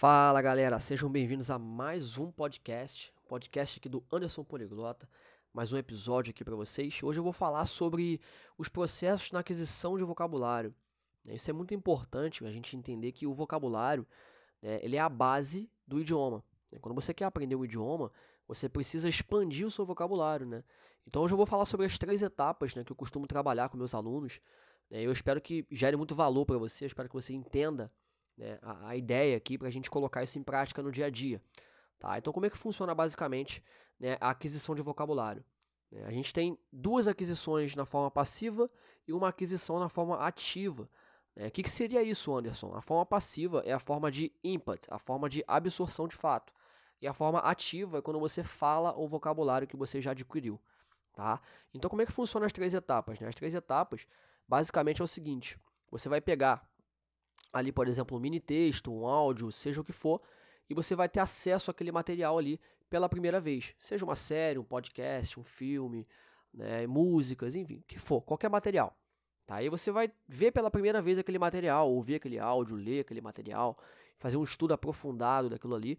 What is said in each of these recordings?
Fala galera, sejam bem-vindos a mais um podcast, podcast aqui do Anderson Poliglota, mais um episódio aqui para vocês. Hoje eu vou falar sobre os processos na aquisição de vocabulário. Isso é muito importante a gente entender que o vocabulário né, ele é a base do idioma. Quando você quer aprender um idioma, você precisa expandir o seu vocabulário, né? Então hoje eu vou falar sobre as três etapas né, que eu costumo trabalhar com meus alunos. Né? Eu espero que gere muito valor para você, eu espero que você entenda né, a, a, ideia aqui para a gente colocar isso em prática no dia a dia. Tá? Então, como é que funciona basicamente né, a aquisição de vocabulário? Né, a gente tem duas aquisições na forma passiva e uma aquisição na forma ativa. Né? O que, que seria isso, Anderson? A forma passiva é a forma de input, a forma de absorção de fato. E a forma ativa é quando você fala o vocabulário que você já adquiriu. Tá? Então, como é que funciona as três etapas? Né? As três etapas, basicamente, é o seguinte: você vai pegar ali, por exemplo, um mini texto, um áudio, seja o que for, e você vai ter acesso àquele material ali pela primeira vez. Seja uma série, um podcast, um filme, né, músicas, enfim, o que for, qualquer material. Tá? Aí você vai ver pela primeira vez aquele material, ouvir aquele áudio, ler aquele material, fazer um estudo aprofundado daquilo ali.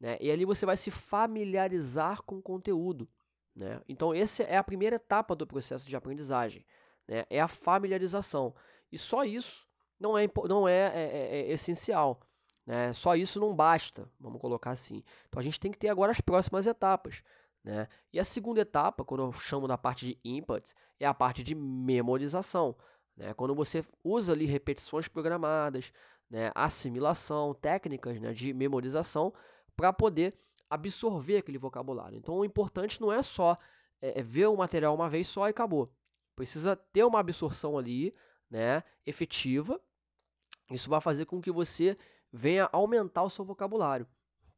Né? E ali você vai se familiarizar com o conteúdo. Né? Então, essa é a primeira etapa do processo de aprendizagem. Né? É a familiarização. E só isso não é, não é, é, é, é essencial. Né? Só isso não basta, vamos colocar assim. Então a gente tem que ter agora as próximas etapas. Né? E a segunda etapa, quando eu chamo da parte de inputs, é a parte de memorização. Né? Quando você usa ali repetições programadas, né? assimilação, técnicas né? de memorização para poder absorver aquele vocabulário. Então o importante não é só é, é ver o material uma vez só e acabou. Precisa ter uma absorção ali, né, efetiva. Isso vai fazer com que você venha aumentar o seu vocabulário,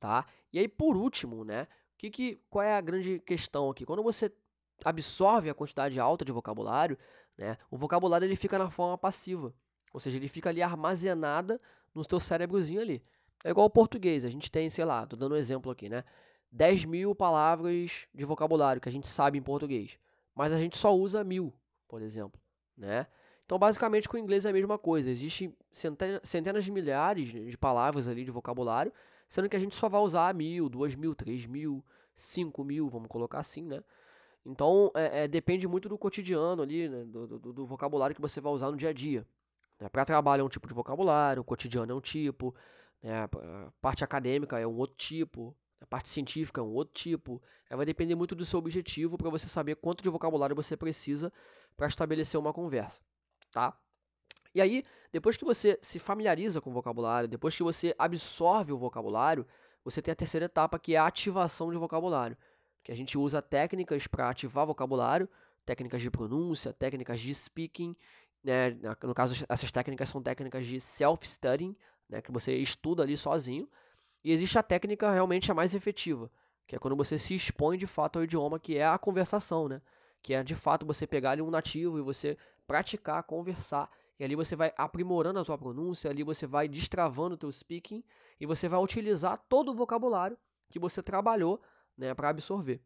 tá? E aí por último, né, que que qual é a grande questão aqui? Quando você absorve a quantidade alta de vocabulário, né, o vocabulário ele fica na forma passiva, ou seja, ele fica ali armazenada no seu cérebrozinho ali. É igual ao português, a gente tem, sei lá, tô dando um exemplo aqui, né? 10 mil palavras de vocabulário que a gente sabe em português, mas a gente só usa mil, por exemplo, né? Então, basicamente, com o inglês é a mesma coisa. Existem centenas de milhares de palavras ali de vocabulário, sendo que a gente só vai usar mil, duas mil, três mil, cinco mil, vamos colocar assim, né? Então, é, é, depende muito do cotidiano ali, né? do, do, do, vocabulário que você vai usar no dia a dia. Né? Para trabalho é um tipo de vocabulário, o cotidiano é um tipo, né? a parte acadêmica é um outro tipo, a parte científica é um outro tipo. É, vai depender muito do seu objetivo para você saber quanto de vocabulário você precisa para estabelecer uma conversa tá? E aí, depois que você se familiariza com o vocabulário, depois que você absorve o vocabulário, você tem a terceira etapa que é a ativação de vocabulário, que a gente usa técnicas para ativar vocabulário, técnicas de pronúncia, técnicas de speaking, né? No caso, essas técnicas são técnicas de self-studying, né? Que você estuda ali sozinho. E existe a técnica realmente a mais efetiva, que é quando você se expõe de fato ao idioma, que é a conversação, né? Que é de fato você pegar ali um nativo e você praticar, conversar. E ali você vai aprimorando a sua pronúncia, ali você vai destravando o teu speaking e você vai utilizar todo o vocabulário que você trabalhou né, para absorver.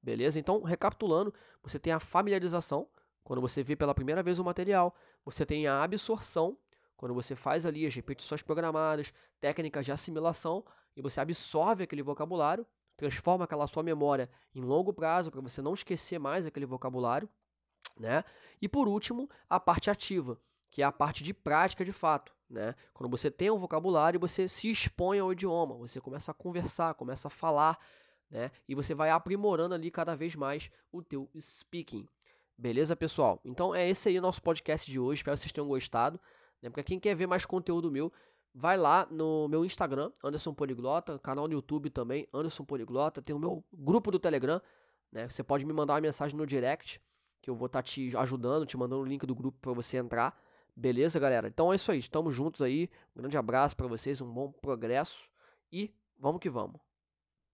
Beleza? Então, recapitulando, você tem a familiarização, quando você vê pela primeira vez o material, você tem a absorção, quando você faz ali as repetições programadas, técnicas de assimilação, e você absorve aquele vocabulário, transforma aquela sua memória em longo prazo para você não esquecer mais aquele vocabulário, né? E por último, a parte ativa, que é a parte de prática de fato. Né? Quando você tem um vocabulário, você se expõe ao idioma, você começa a conversar, começa a falar, né? E você vai aprimorando ali cada vez mais o teu speaking. Beleza, pessoal? Então é esse aí o nosso podcast de hoje. Espero que vocês tenham gostado. Né? Para quem quer ver mais conteúdo meu, vai lá no meu Instagram, Anderson Poliglota, canal no YouTube também, Anderson Poliglota. Tem o meu grupo do Telegram, né? Você pode me mandar uma mensagem no direct que eu vou estar tá te ajudando, te mandando o link do grupo para você entrar. Beleza, galera? Então é isso aí. Estamos juntos aí. Um grande abraço para vocês, um bom progresso e vamos que vamos.